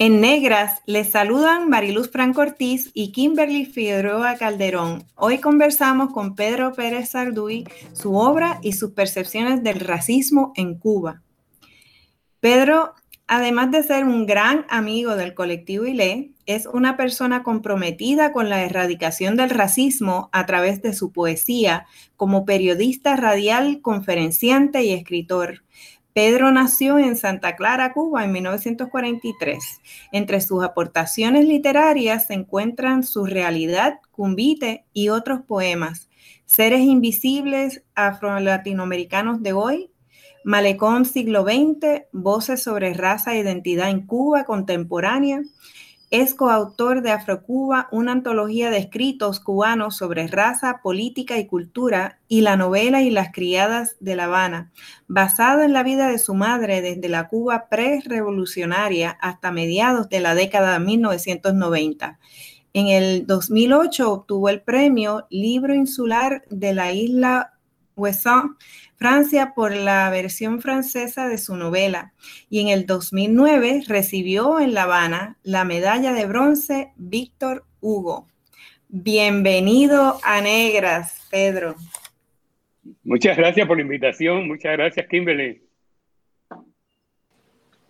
En Negras les saludan Mariluz Franco Ortiz y Kimberly Figueroa Calderón. Hoy conversamos con Pedro Pérez Sarduy, su obra y sus percepciones del racismo en Cuba. Pedro, además de ser un gran amigo del colectivo ILE, es una persona comprometida con la erradicación del racismo a través de su poesía como periodista radial, conferenciante y escritor. Pedro nació en Santa Clara, Cuba, en 1943. Entre sus aportaciones literarias se encuentran Su realidad, Cumbite y otros poemas. Seres invisibles afro-latinoamericanos de hoy, Malecón siglo XX, Voces sobre raza e identidad en Cuba contemporánea, es coautor de Afrocuba, una antología de escritos cubanos sobre raza, política y cultura, y la novela Y las criadas de La Habana, basada en la vida de su madre desde la Cuba pre-revolucionaria hasta mediados de la década de 1990. En el 2008 obtuvo el premio Libro Insular de la isla Ouessant Francia por la versión francesa de su novela y en el 2009 recibió en La Habana la medalla de bronce Víctor Hugo. Bienvenido a Negras, Pedro. Muchas gracias por la invitación, muchas gracias Kimberly.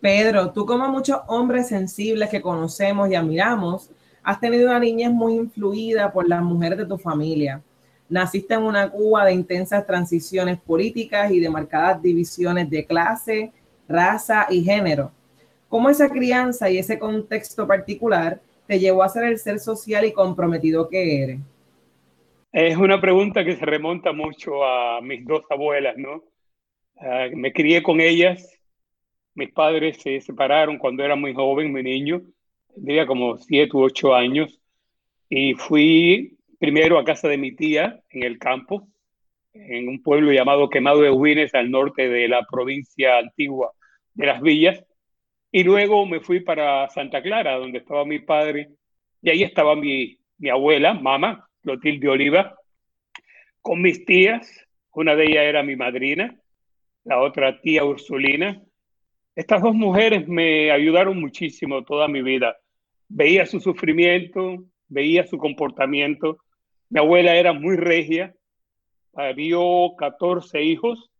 Pedro, tú como muchos hombres sensibles que conocemos y admiramos, has tenido una niñez muy influida por las mujeres de tu familia. Naciste en una Cuba de intensas transiciones políticas y de marcadas divisiones de clase, raza y género. ¿Cómo esa crianza y ese contexto particular te llevó a ser el ser social y comprometido que eres? Es una pregunta que se remonta mucho a mis dos abuelas, ¿no? Ah, me crié con ellas. Mis padres se separaron cuando era muy joven, muy niño, tendría como siete u ocho años, y fui primero a casa de mi tía en el campo, en un pueblo llamado Quemado de Huines, al norte de la provincia antigua de Las Villas, y luego me fui para Santa Clara, donde estaba mi padre, y ahí estaba mi, mi abuela, mamá, Clotilde Oliva, con mis tías, una de ellas era mi madrina, la otra tía Ursulina. Estas dos mujeres me ayudaron muchísimo toda mi vida. Veía su sufrimiento, veía su comportamiento mi abuela era muy regia, dio 14 hijos,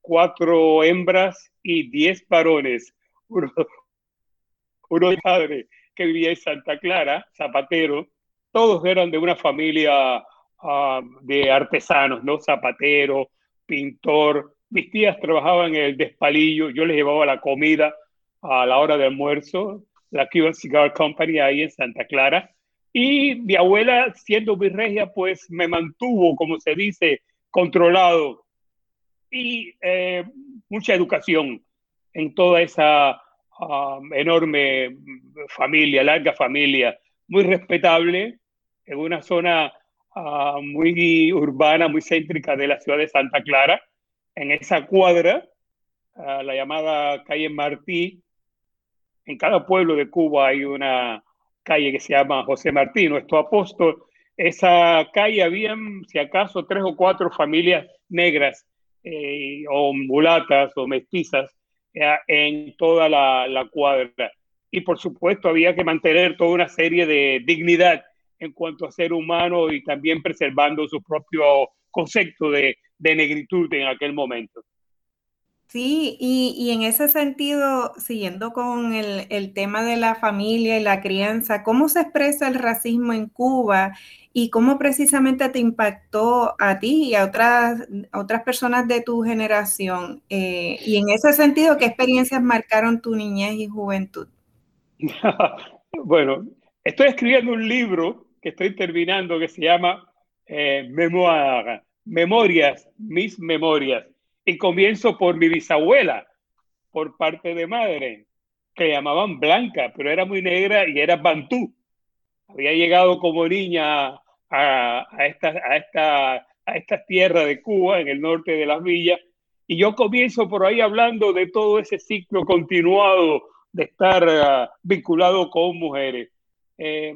cuatro hembras y 10 varones. Uno, uno de padre que vivía en Santa Clara, zapatero, todos eran de una familia ah, de artesanos, ¿no? Zapatero, pintor. Mis tías trabajaban en el despalillo, yo les llevaba la comida a la hora de almuerzo, la Cuban Cigar Company ahí en Santa Clara. Y mi abuela, siendo virregia, pues me mantuvo, como se dice, controlado. Y eh, mucha educación en toda esa um, enorme familia, larga familia, muy respetable, en una zona uh, muy urbana, muy céntrica de la ciudad de Santa Clara. En esa cuadra, uh, la llamada calle Martí, en cada pueblo de Cuba hay una calle que se llama José Martí, nuestro apóstol. Esa calle habían, si acaso, tres o cuatro familias negras eh, o mulatas o mestizas eh, en toda la, la, cuadra. Y por supuesto había que mantener toda una serie de dignidad en cuanto a ser humano y también preservando su propio concepto de, de negritud en aquel momento. Sí, y, en ese sentido, siguiendo con el, tema de la familia y la crianza, ¿cómo se expresa el racismo en Cuba y cómo precisamente te impactó a ti y a otras, otras personas de tu generación? Eh, y en ese sentido, ¿qué experiencias marcaron tu niñez y juventud? bueno, estoy escribiendo un libro que estoy terminando que se llama eh, Memorias, mis memorias y comienzo por mi bisabuela, por parte de madre, que llamaban Blanca, pero era muy negra y era bantú. Había llegado como niña a, a, esta, a, esta, a esta tierra de Cuba, en el norte de las villas, y yo comienzo por ahí hablando de todo ese ciclo continuado de estar uh, vinculado con mujeres. Eh,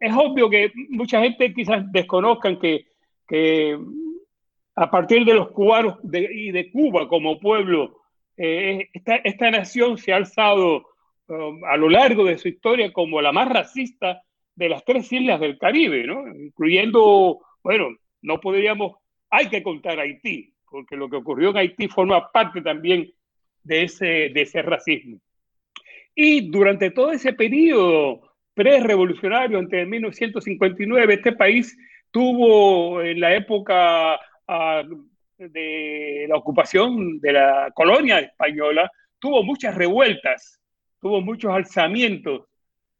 es obvio que mucha gente quizás desconozcan que, que a partir de los cubanos y de Cuba como pueblo, eh, esta, nación se ha alzado um, a lo largo de su historia como la más racista de las tres islas del Caribe, ¿no? incluyendo, bueno, no podríamos, hay que contar Haití, porque lo que ocurrió en Haití forma parte también de ese, de ese racismo. Y durante todo ese periodo pre-revolucionario, entre 1959, este país tuvo en la época de la ocupación de la colonia española, tuvo muchas revueltas, tuvo muchos alzamientos,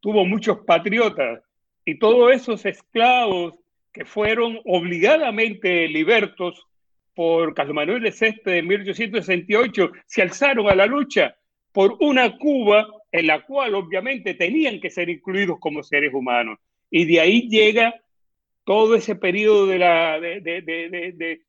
tuvo muchos patriotas y todos esos esclavos que fueron obligadamente libertos por Carlos Manuel de Ceste en 1868 se alzaron a la lucha por una Cuba en la cual obviamente tenían que ser incluidos como seres humanos. Y de ahí llega todo ese periodo de la, de, de,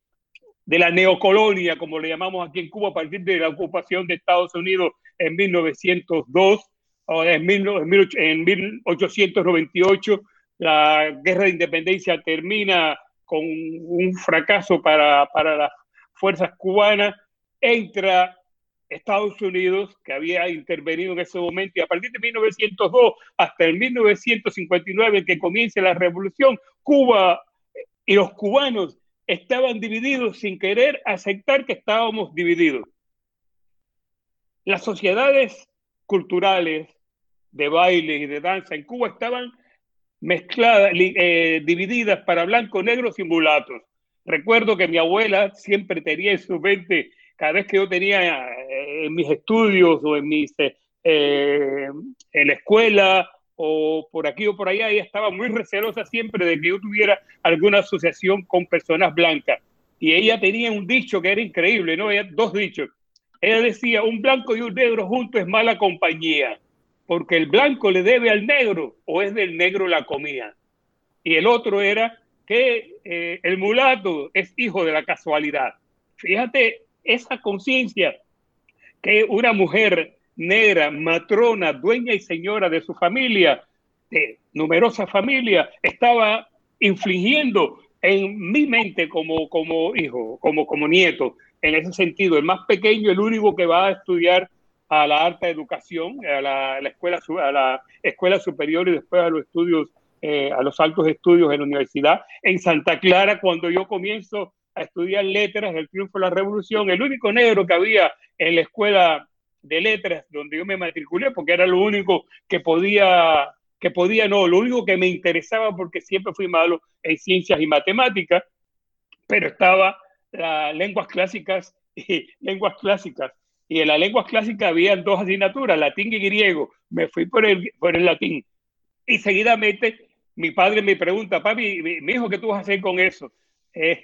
de, la neocolonia, como le llamamos aquí en Cuba, a partir de la ocupación de Estados Unidos en 1902, o en, en 1898, la guerra de independencia termina con un fracaso para, para las fuerzas cubanas, entra Estados Unidos, que había intervenido en ese momento, y a partir de 1902 hasta el 1959, que comienza la revolución, Cuba y los cubanos estaban divididos sin querer aceptar que estábamos divididos. Las sociedades culturales de baile y de danza en Cuba estaban mezcladas, eh, divididas para blancos, negros y mulatos. Recuerdo que mi abuela siempre tenía en su mente cada vez que yo tenía eh, en mis estudios o en, mis, eh, eh, en la escuela o por aquí o por allá, ella estaba muy recelosa siempre de que yo tuviera alguna asociación con personas blancas. Y ella tenía un dicho que era increíble, ¿no? Ella, dos dichos. Ella decía, un blanco y un negro juntos es mala compañía, porque el blanco le debe al negro o es del negro la comida. Y el otro era que el mulato es hijo de la casualidad. Fíjate esa conciencia que una mujer negra, matrona, dueña y señora de su familia, de numerosa familia, estaba infligiendo en mi mente como, como hijo, como, como nieto. En ese sentido, el más pequeño, el único que va a estudiar a la alta educación, a la, escuela, a la escuela superior y después a los estudios, eh, a los altos estudios en la universidad. En Santa Clara, cuando yo comienzo a estudiar letras del triunfo de la revolución. El único negro que había en la escuela de letras donde yo me matriculé, porque era lo único que podía, que podía, no, lo único que me interesaba porque siempre fui malo en ciencias y matemáticas, pero estaba las lenguas clásicas y lenguas clásicas. Y en las lenguas clásicas había dos asignaturas, latín y griego. Me fui por el, por el latín. Y seguidamente mi padre me pregunta, papi, mi hijo, ¿qué tú vas a hacer con eso? Eh,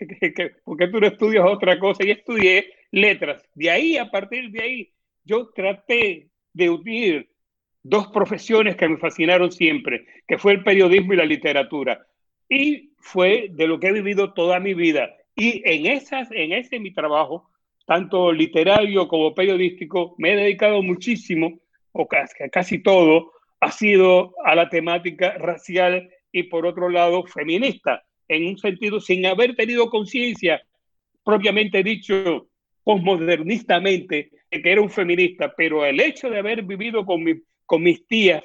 tú no estudias otra cosa? Y estudié letras. De ahí, a partir de ahí, yo traté de unir dos profesiones que me fascinaron siempre, que fue el periodismo y la literatura. Y fue de lo que he vivido toda mi vida. Y en, esas, en ese mi trabajo, tanto literario como periodístico, me he dedicado muchísimo, o casi, casi todo, ha sido a la temática racial y por otro lado feminista en un sentido sin haber tenido conciencia, propiamente dicho, posmodernistamente, de que era un feminista, pero el hecho de haber vivido con, con mis tías,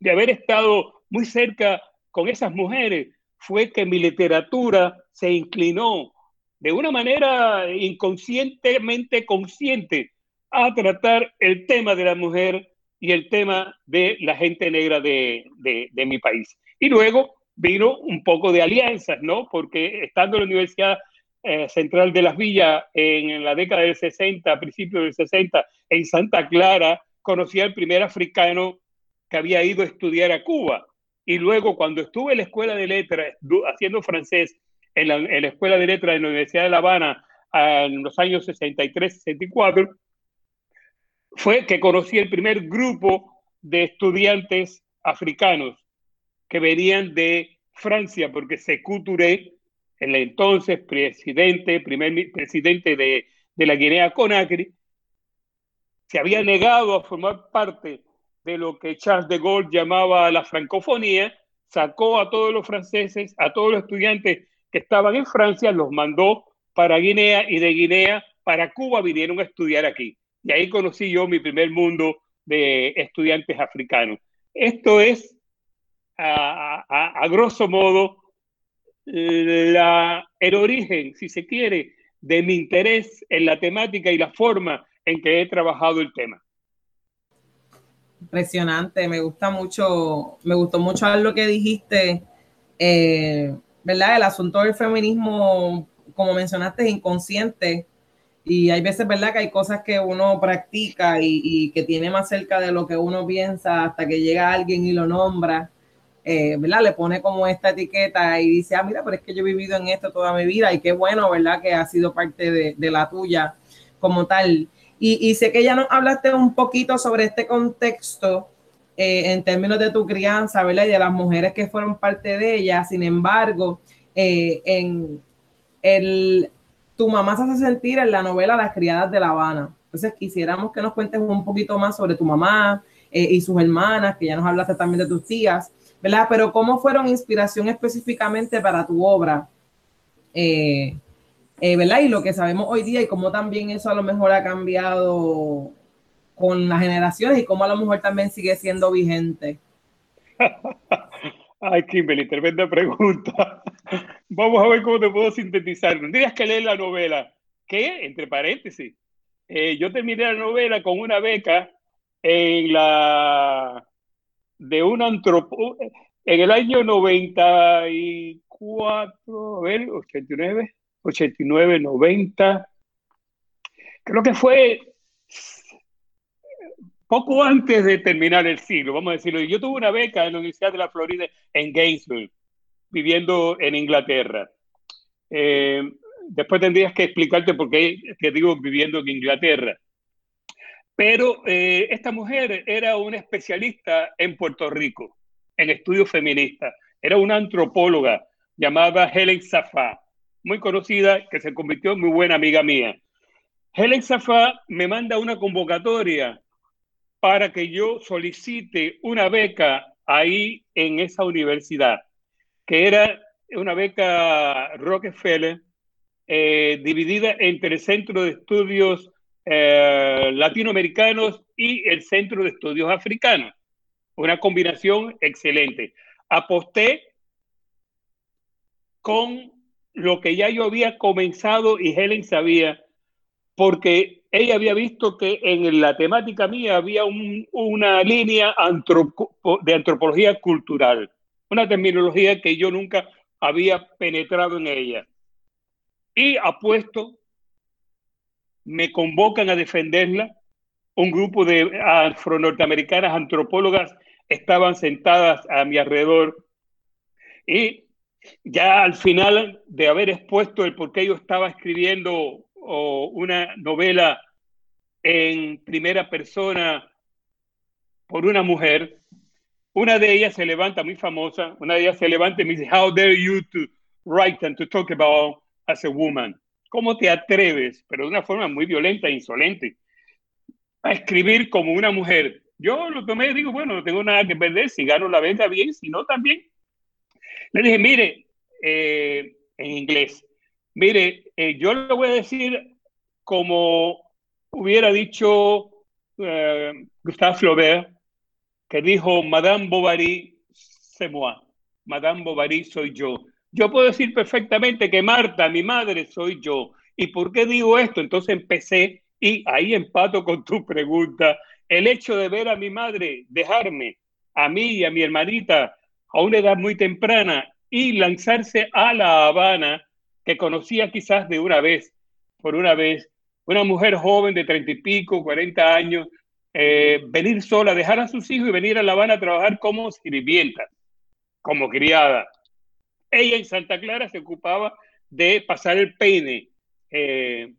de haber estado muy cerca con esas mujeres, fue que mi literatura se inclinó de una manera inconscientemente consciente a tratar el tema de la mujer y el tema de la gente negra de, de, mi país. Y luego vino un poco de alianzas, ¿no? Porque estando en la Universidad eh, Central de las Villas en, la década del 60, principios del 60, en Santa Clara, conocí al primer africano que había ido a estudiar a Cuba. Y luego, cuando estuve en la escuela de letras, haciendo francés en la, en la escuela de letras de la Universidad de La Habana en los años 63-64, fue que conocí el primer grupo de estudiantes africanos que venían de Francia, porque Sekou Touré, el entonces presidente, primer presidente de, de la Guinea Conakry, se había negado a formar parte de lo que Charles de Gaulle llamaba la francofonía, sacó a todos los franceses, a todos los estudiantes que estaban en Francia, los mandó para Guinea y de Guinea para Cuba vinieron a estudiar aquí. Y ahí conocí yo mi primer mundo de estudiantes africanos. Esto es, a, grosso modo, la, el origen, si se quiere, de mi interés en la temática y la forma en que he trabajado el tema. Impresionante, me gusta mucho, me gustó mucho lo que dijiste, eh, ¿verdad? El asunto del feminismo, como mencionaste, es inconsciente y hay veces, ¿verdad? Que hay cosas que uno practica y, que tiene más cerca de lo que uno piensa hasta que llega alguien y lo nombra, eh. Le pone como esta etiqueta y dice, ah, mira, pero es que yo he vivido en esto toda mi vida y qué bueno, ¿verdad? Que ha sido parte de, la tuya como tal. Y, sé que ya nos hablaste un poquito sobre este contexto eh, en términos de tu crianza, ¿verdad? Y de las mujeres que fueron parte de ella. Sin embargo, eh, en el tu mamá se hace sentir en la novela Las criadas de La Habana. Entonces quisiéramos que nos cuentes un poquito más sobre tu mamá eh, y sus hermanas, que ya nos hablaste también de tus tías, ¿verdad? Pero cómo fueron inspiración específicamente para tu obra, eh, eh, ¿verdad? Y lo que sabemos hoy día y cómo también eso a lo mejor ha cambiado con las generaciones y cómo a lo mejor también sigue siendo vigente. Ay, Kimberly, tremenda pregunta. Vamos a ver cómo te puedo sintetizar. Tendrías que leer la novela. ¿Qué? Entre paréntesis. Eh, yo terminé la novela con una beca en la de un antropo en el año 94, a ver, 89, 89, 90. Creo que fue poco antes de terminar el siglo, vamos a decirlo. Yo tuve una beca en la Universidad de la Florida en Gainesville, viviendo en Inglaterra. Eh, después tendrías que explicarte por qué te digo viviendo en Inglaterra. Pero eh, esta mujer era una especialista en Puerto Rico, en estudios feministas. Era una antropóloga llamada Helen Safá, muy conocida, que se convirtió en muy buena amiga mía. Helen Safá me manda una convocatoria para que yo solicite una beca ahí en esa universidad, que era una beca Rockefeller, eh, dividida entre el Centro de Estudios eh, Latinoamericanos y el Centro de Estudios Africanos. Una combinación excelente. Aposté con lo que ya yo había comenzado y Helen sabía, porque ella había visto que en la temática mía había una línea de antropología cultural, una terminología que yo nunca había penetrado en ella. Y apuesto, me convocan a defenderla. Un grupo de afro-norteamericanas antropólogas estaban sentadas a mi alrededor. Y ya al final de haber expuesto el por qué yo estaba escribiendo una novela en primera persona por una mujer, una de ellas se levanta, muy famosa, una de ellas se levanta y me dice, How dare you to write and to talk about as a woman? ¿Cómo te atreves, pero de una forma muy violenta e insolente, a escribir como una mujer? Yo lo tomé y digo, bueno, no tengo nada que perder, si gano la venta bien, si no también. Le dije, mire, eh, en inglés, mire, eh, yo le voy a decir como hubiera dicho eh, Gustave Flaubert, que dijo, Madame Bovary, c'est moi. Madame Bovary soy yo. Yo puedo decir perfectamente que Marta, mi madre, soy yo. ¿Y por qué digo esto? Entonces empecé y ahí empato con tu pregunta. El hecho de ver a mi madre dejarme, a mí y a mi hermanita, a una edad muy temprana y lanzarse a La Habana, que conocía quizás de una vez, por una vez, una mujer joven de treinta y pico, cuarenta años, eh, venir sola, dejar a sus hijos y venir a La Habana a trabajar como sirvienta, como criada. Ella en Santa Clara se ocupaba de pasar el peine, eh,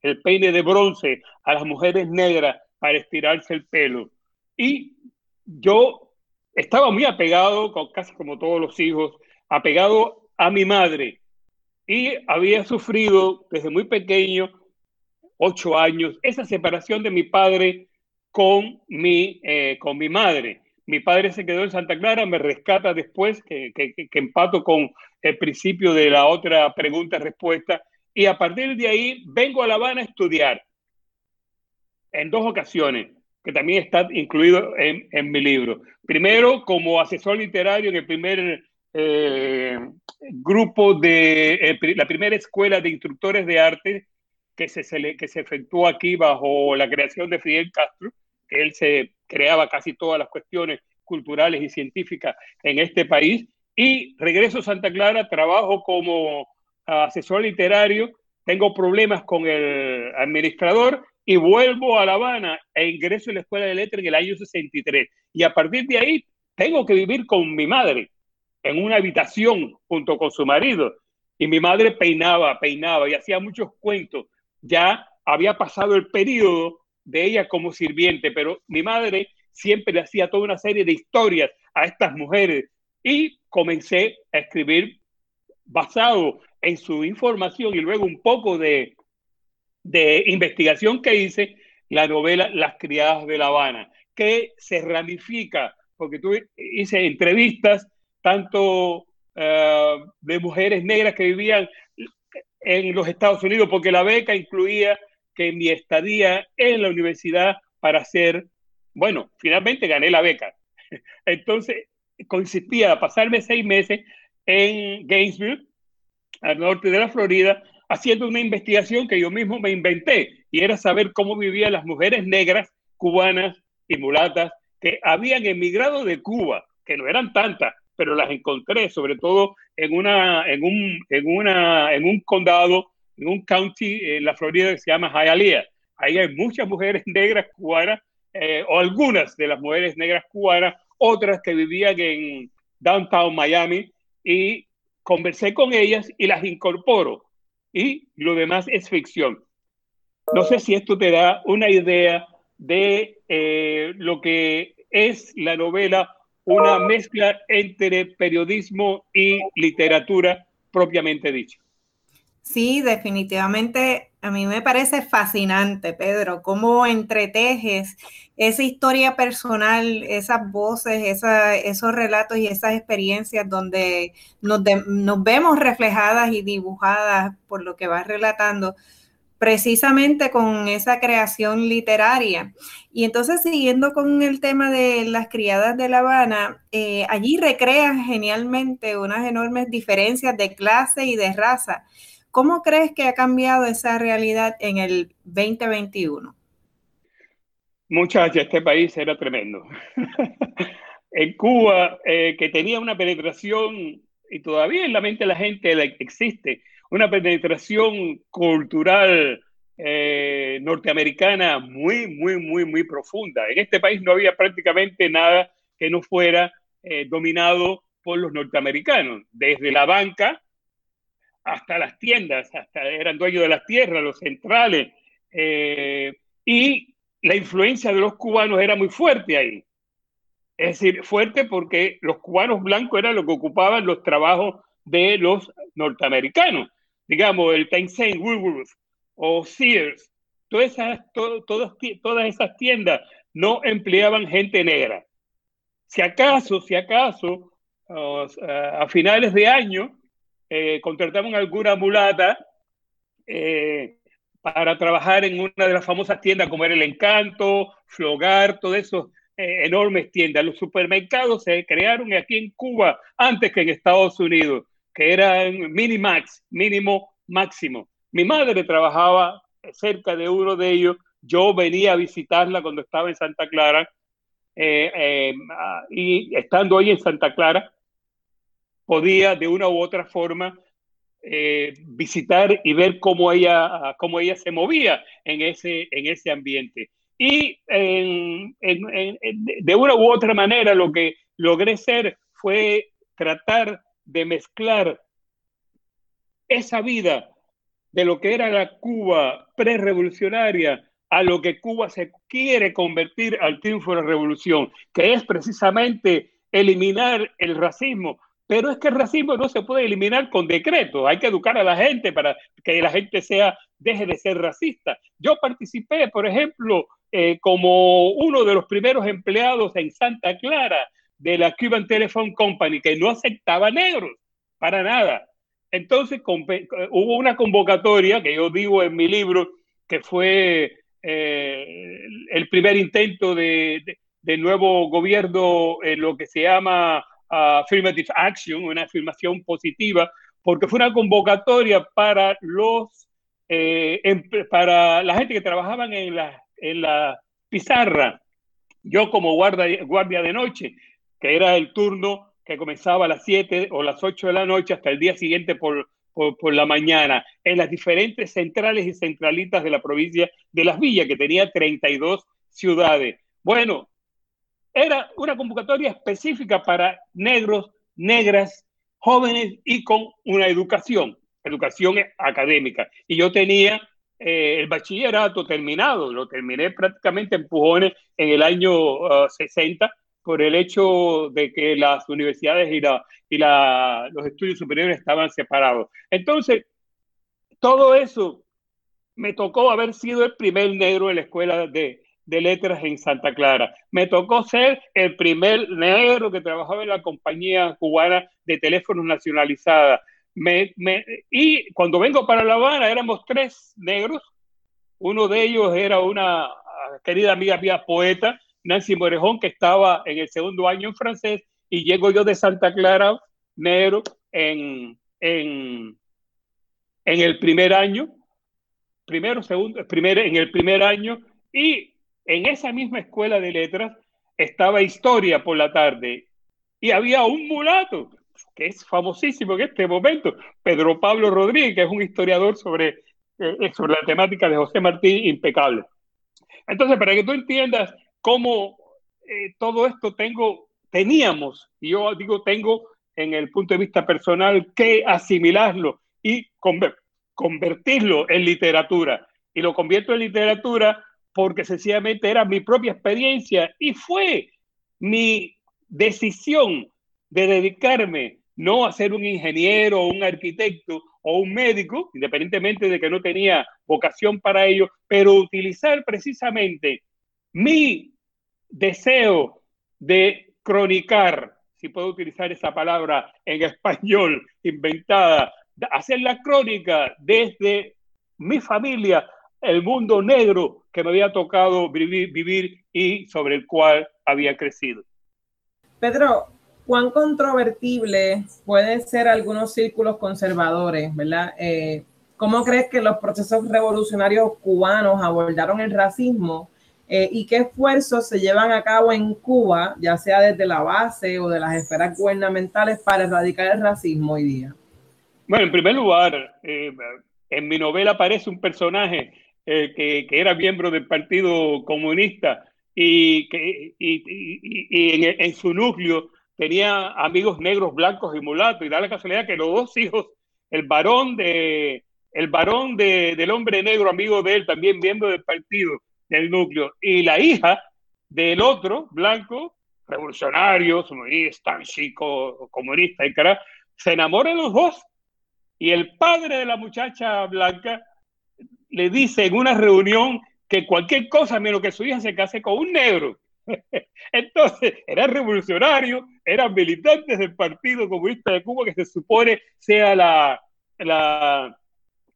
el peine de bronce a las mujeres negras para estirarse el pelo. Y yo estaba muy apegado, casi como todos los hijos, apegado a mi madre. Y había sufrido desde muy pequeño, ocho años, esa separación de mi padre con mi, eh, con mi madre. Mi padre se quedó en Santa Clara, me rescata después, que, que, empato con el principio de la otra pregunta-respuesta, y a partir de ahí vengo a La Habana a estudiar en dos ocasiones, que también está incluido en, mi libro. Primero, como asesor literario en el primer eh, grupo de la primera escuela de instructores de arte que se, que se efectuó aquí bajo la creación de Fidel Castro, él se creaba casi todas las cuestiones culturales y científicas en este país. Y regreso a Santa Clara, trabajo como asesor literario, tengo problemas con el administrador y vuelvo a La Habana e ingreso en la Escuela de Letras en el año 63. Y a partir de ahí tengo que vivir con mi madre en una habitación junto con su marido. Y mi madre peinaba, peinaba y hacía muchos cuentos. Ya había pasado el periodo de ella como sirviente, pero mi madre siempre le hacía toda una serie de historias a estas mujeres y comencé a escribir basado en su información y luego un poco de, de investigación que hice, la novela Las criadas de La Habana, que se ramifica, porque tú hice entrevistas tanto eh, de mujeres negras que vivían en los Estados Unidos, porque la beca incluía que mi estadía en la universidad para hacer, bueno, finalmente gané la beca. Entonces, consistía pasarme seis meses en Gainesville, al norte de la Florida, haciendo una investigación que yo mismo me inventé, y era saber cómo vivían las mujeres negras, cubanas y mulatas que habían emigrado de Cuba, que no eran tantas, pero las encontré, sobre todo en, una, en, un, en, una, en un condado, en un county en la Florida que se llama Hialeah. Ahí hay muchas mujeres negras cubanas, eh, o algunas de las mujeres negras cubanas, otras que vivían en downtown Miami, y conversé con ellas y las incorporo. Y lo demás es ficción. No sé si esto te da una idea de eh, lo que es la novela una mezcla entre periodismo y literatura propiamente dicha. Sí, definitivamente a mí me parece fascinante, Pedro, cómo entretejes esa historia personal, esas voces, esos relatos y esas experiencias donde nos, vemos reflejadas y dibujadas por lo que vas relatando precisamente con esa creación literaria. Y entonces, siguiendo con el tema de las criadas de La Habana, eh, allí recrean genialmente unas enormes diferencias de clase y de raza. ¿Cómo crees que ha cambiado esa realidad en el 2021? Muchachos, este país era tremendo. en Cuba, eh, que tenía una penetración, y todavía en la mente de la gente existe, una penetración cultural eh, norteamericana muy, muy, muy, muy profunda. En este país no había prácticamente nada que no fuera eh, dominado por los norteamericanos, desde la banca hasta las tiendas, hasta eran dueños de las tierras, los centrales, eh, y la influencia de los cubanos era muy fuerte ahí. Es decir, fuerte porque los cubanos blancos eran los que ocupaban los trabajos de los norteamericanos digamos, el Tencent, Woolworth o Sears, todas esas, todas esas tiendas no empleaban gente negra. Si acaso, si acaso, a finales de año, eh, contrataban alguna mulata eh, para trabajar en una de las famosas tiendas como era El Encanto, Flogar, todas esas eh, enormes tiendas. Los supermercados se crearon aquí en Cuba antes que en Estados Unidos que eran minimax, mínimo máximo. Mi madre trabajaba cerca de uno de ellos. Yo venía a visitarla cuando estaba en Santa Clara. Eh, y estando ahí en Santa Clara, podía de una u otra forma eh, visitar y ver cómo ella, cómo ella se movía en ese, en ese ambiente. Y de una u otra manera lo que logré ser fue tratar de mezclar esa vida de lo que era la Cuba prerevolucionaria a lo que Cuba se quiere convertir al triunfo de la revolución, que es precisamente eliminar el racismo. Pero es que el racismo no se puede eliminar con decreto, hay que educar a la gente para que la gente sea, deje de ser racista. Yo participé, por ejemplo, eh, como uno de los primeros empleados en Santa Clara de la Cuban Telephone Company, que no aceptaba negros para nada. Entonces hubo una convocatoria que yo digo en mi libro, que fue eh, el primer intento de, nuevo gobierno en lo que se llama affirmative action, una afirmación positiva, porque fue una convocatoria para los eh, para la gente que trabajaban en la, en la pizarra. Yo como guardia, guardia de noche, que era el turno que comenzaba a las 7 o las 8 de la noche hasta el día siguiente por, por, la mañana, en las diferentes centrales y centralitas de la provincia de Las Villas, que tenía 32 ciudades. Bueno, era una convocatoria específica para negros, negras, jóvenes y con una educación, educación académica. Y yo tenía eh, el bachillerato terminado, lo terminé prácticamente en empujones en el año 60 ah, por el hecho de que las universidades y, la, y la, los estudios superiores estaban separados. Entonces, todo eso me tocó haber sido el primer negro en la escuela de, de letras en Santa Clara. Me tocó ser el primer negro que trabajaba en la compañía cubana de teléfonos nacionalizada. Me, me, y cuando vengo para La Habana éramos tres negros. Uno de ellos era una querida amiga mía poeta, Nancy Morejón, que estaba en el segundo año en francés, y llego yo de Santa Clara, negro, en, en, en el primer año, primero, segundo, primer, en el primer año, y en esa misma escuela de letras estaba historia por la tarde, y había un mulato, que es famosísimo en este momento, Pedro Pablo Rodríguez, que es un historiador sobre, eh, sobre la temática de José Martí, impecable. Entonces, para que tú entiendas cómo eh, todo esto tengo, teníamos, y yo digo tengo en el punto de vista personal, que asimilarlo y convertirlo en literatura. Y lo convierto en literatura porque sencillamente era mi propia experiencia y fue mi decisión de dedicarme no a ser un ingeniero un arquitecto o un médico, independientemente de que no tenía vocación para ello, pero utilizar precisamente mi deseo de cronicar, si puedo utilizar esa palabra en español inventada, hacer la crónica desde mi familia, el mundo negro que me había tocado vivir, vivir y sobre el cual había crecido. Pedro, ¿cuán controvertible pueden ser algunos círculos conservadores, verdad? Eh, ¿Cómo crees que los procesos revolucionarios cubanos abordaron el racismo eh, y qué esfuerzos se llevan a cabo en Cuba, ya sea desde la base o de las esferas gubernamentales, para erradicar el racismo hoy día? Bueno, en primer lugar, eh, en mi novela aparece un personaje eh, que, era miembro del Partido Comunista y que y, en, su núcleo tenía amigos negros, blancos y mulatos. Y da la casualidad que los dos hijos, el varón, de, el varón de, del hombre negro, amigo de él, también miembro del partido, del núcleo, y la hija del otro, blanco, revolucionario, tan chico, comunista, se enamoran los dos. Y el padre de la muchacha blanca le dice en una reunión que cualquier cosa menos que su hija se case con un negro. Entonces, era revolucionario, eran militantes del Partido Comunista de Cuba, que se supone sea la, la,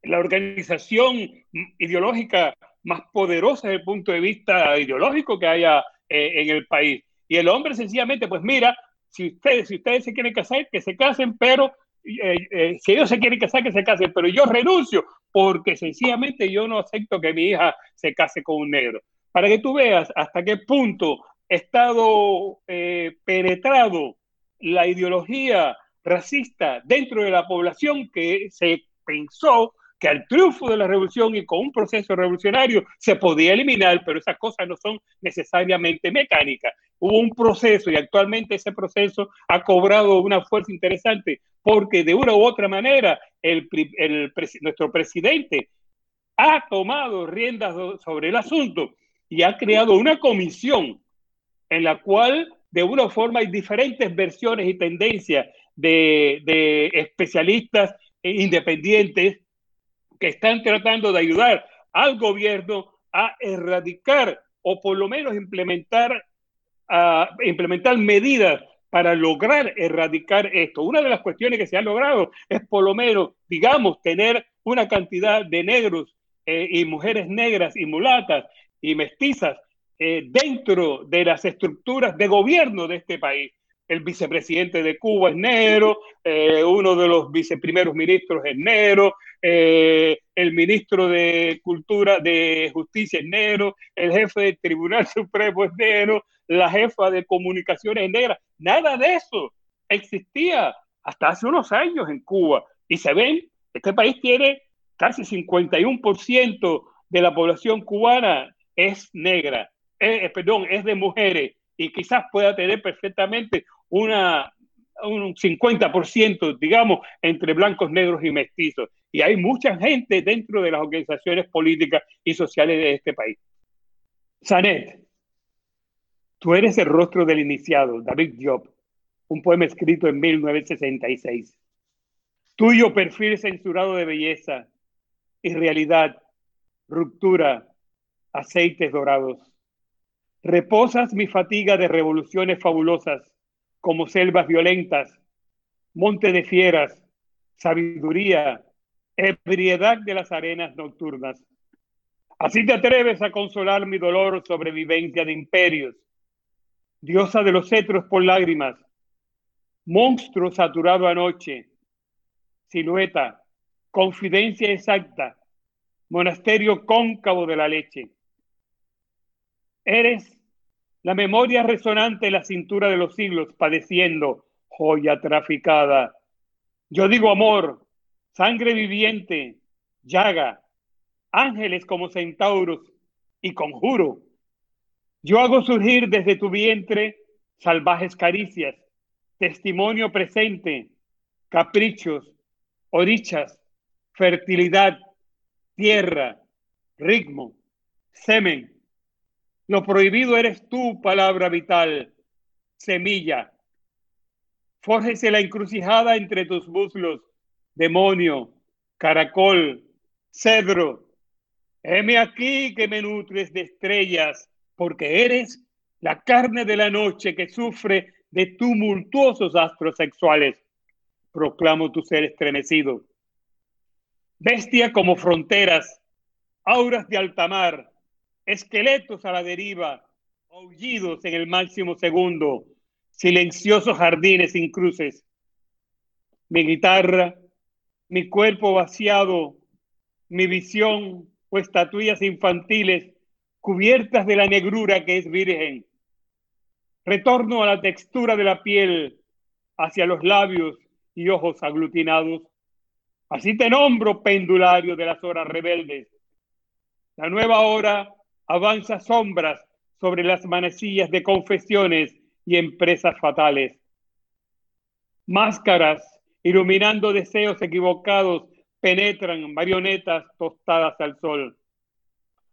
la organización ideológica más poderosa desde el punto de vista ideológico que haya eh, en el país. Y el hombre sencillamente, pues mira, si ustedes, si ustedes se quieren casar, que se casen, pero eh, eh, si ellos se quieren casar, que se casen, pero yo renuncio porque sencillamente yo no acepto que mi hija se case con un negro. Para que tú veas hasta qué punto ha estado penetrado la ideología racista dentro de la población que se pensó que al triunfo de la revolución y con un proceso revolucionario se podía eliminar, pero esas cosas no son necesariamente mecánicas. Hubo un proceso y actualmente ese proceso ha cobrado una fuerza interesante porque de una u otra manera nuestro presidente ha tomado riendas sobre el asunto y ha creado una comisión en la cual de una forma hay diferentes versiones y tendencias de, especialistas independientes que están tratando de ayudar al gobierno a erradicar o por lo menos implementar, implementar medidas para lograr erradicar esto. Una de las cuestiones que se ha logrado es por lo menos, digamos, tener una cantidad de negros eh, y mujeres negras y mulatas y mestizas eh, dentro de las estructuras de gobierno de este país el vicepresidente de Cuba es negro, eh, uno de los viceprimeros ministros es negro, eh, el ministro de Cultura, de Justicia es negro, el jefe del Tribunal Supremo es negro, la jefa de comunicaciones es negra. Nada de eso existía hasta hace unos años en Cuba. Y se ven, este país tiene casi 51% de la población cubana es negra, eh, perdón, es de mujeres y quizás pueda tener perfectamente una, un 50%, digamos, entre blancos, negros y mestizos. Y hay mucha gente dentro de las organizaciones políticas y sociales de este país. Sanet, tú eres el rostro del iniciado, David Job, un poema escrito en 1966. Tuyo perfil censurado de belleza, irrealidad, ruptura, aceites dorados. Reposas mi fatiga de revoluciones fabulosas, como selvas violentas, monte de fieras, sabiduría, ebriedad de las arenas nocturnas. Así te atreves a consolar mi dolor sobrevivencia de imperios, diosa de los cetros por lágrimas, monstruo saturado anoche, silueta, confidencia exacta, monasterio cóncavo de la leche. Eres la memoria resonante en la cintura de los siglos, padeciendo joya traficada. Yo digo amor, sangre viviente, llaga, ángeles como centauros y conjuro. Yo hago surgir desde tu vientre salvajes caricias, testimonio presente, caprichos, orichas, fertilidad, tierra, ritmo, semen, lo prohibido eres tú, palabra vital, semilla. Fórgese la encrucijada entre tus muslos, demonio, caracol, cedro. Heme aquí que me nutres de estrellas, porque eres la carne de la noche que sufre de tumultuosos astros sexuales. Proclamo tu ser estremecido. Bestia como fronteras, auras de alta mar, esqueletos a la deriva, aullidos en el máximo segundo, silenciosos jardines sin cruces. Mi guitarra, mi cuerpo vaciado, mi visión o estatuillas infantiles cubiertas de la negrura que es virgen. Retorno a la textura de la piel, hacia los labios y ojos aglutinados. Así te nombro pendulario de las horas rebeldes. La nueva hora avanza sombras sobre las manecillas de confesiones y empresas fatales. Máscaras iluminando deseos equivocados penetran marionetas tostadas al sol.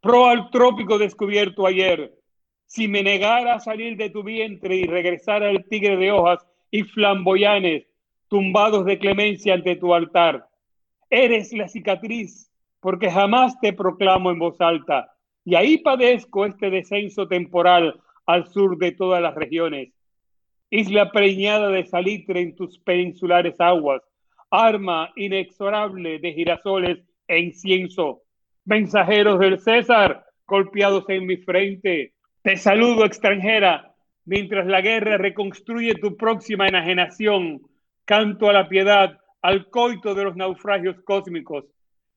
Pro al trópico descubierto ayer, si me negara a salir de tu vientre y regresar al tigre de hojas y flamboyanes, tumbados de clemencia ante tu altar. Eres la cicatriz, porque jamás te proclamo en voz alta y ahí padezco este descenso temporal al sur de todas las regiones. Isla preñada de salitre en tus peninsulares aguas, arma inexorable de girasoles e incienso. Mensajeros del César, golpeados en mi frente. Te saludo extranjera, mientras la guerra reconstruye tu próxima enajenación. Canto a la piedad al coito de los naufragios cósmicos,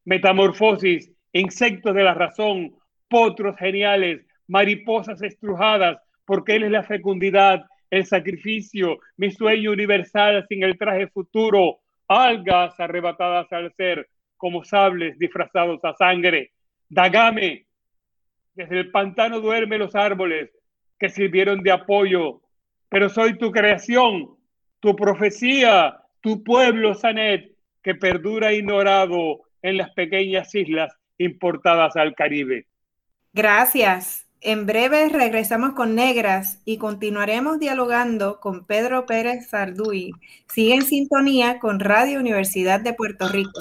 metamorfosis, insectos de la razón, potros geniales, mariposas estrujadas, porque Él es la fecundidad, el sacrificio, mi sueño universal sin el traje futuro, algas arrebatadas al ser, como sables disfrazados a sangre. Dagame, desde el pantano duerme los árboles que sirvieron de apoyo, pero soy tu creación, tu profecía, tu pueblo, Sanet, que perdura ignorado en las pequeñas islas importadas al Caribe. Gracias. En breve regresamos con Negras y continuaremos dialogando con Pedro Pérez Sarduy. Sigue en sintonía con Radio Universidad de Puerto Rico.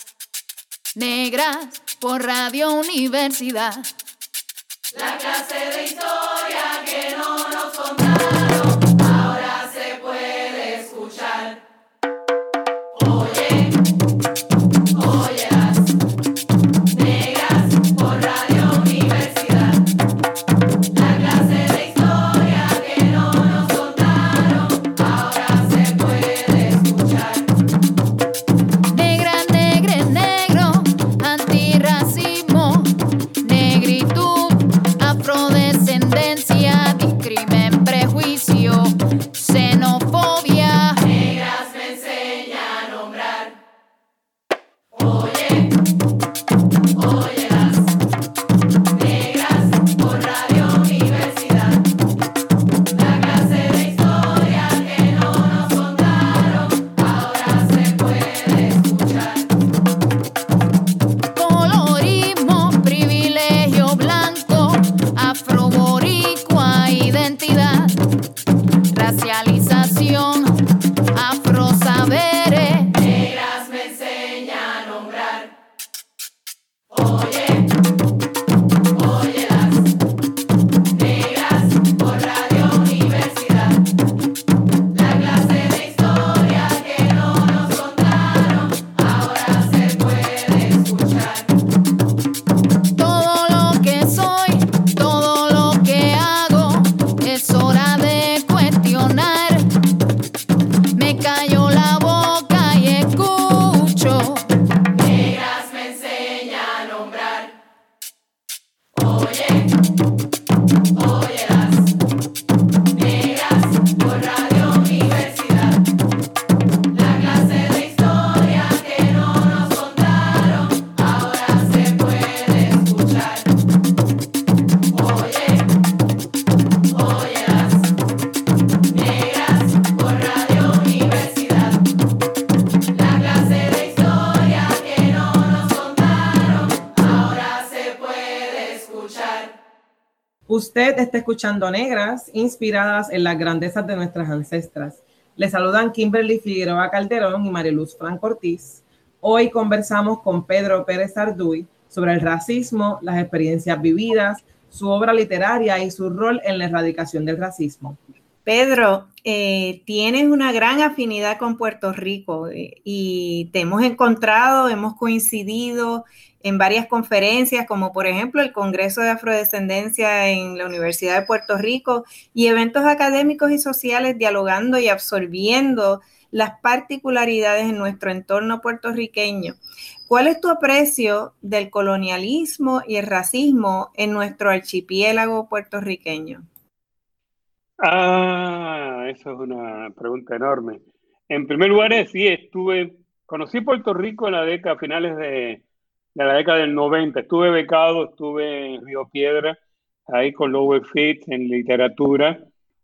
negras por Radio Universidad. La clase de historia Usted está escuchando Negras, inspiradas en las grandezas de nuestras ancestras. Le saludan Kimberly Figueroa Calderón y Mariluz Franco Ortiz. Hoy conversamos con Pedro Pérez Arduy sobre el racismo, las experiencias vividas, su obra literaria y su rol en la erradicación del racismo. Pedro, eh, tienes una gran afinidad con Puerto Rico eh, y te hemos encontrado, hemos coincidido en varias conferencias, como por ejemplo el Congreso de Afrodescendencia en la Universidad de Puerto Rico y eventos académicos y sociales dialogando y absorbiendo las particularidades en nuestro entorno puertorriqueño. ¿Cuál es tu aprecio del colonialismo y el racismo en nuestro archipiélago puertorriqueño? Ah, eso es una pregunta enorme. En primer lugar, sí, estuve, conocí Puerto Rico en la década, finales de, de la década del 90. Estuve becado, estuve en Río Piedra, ahí con Lower Fit en literatura,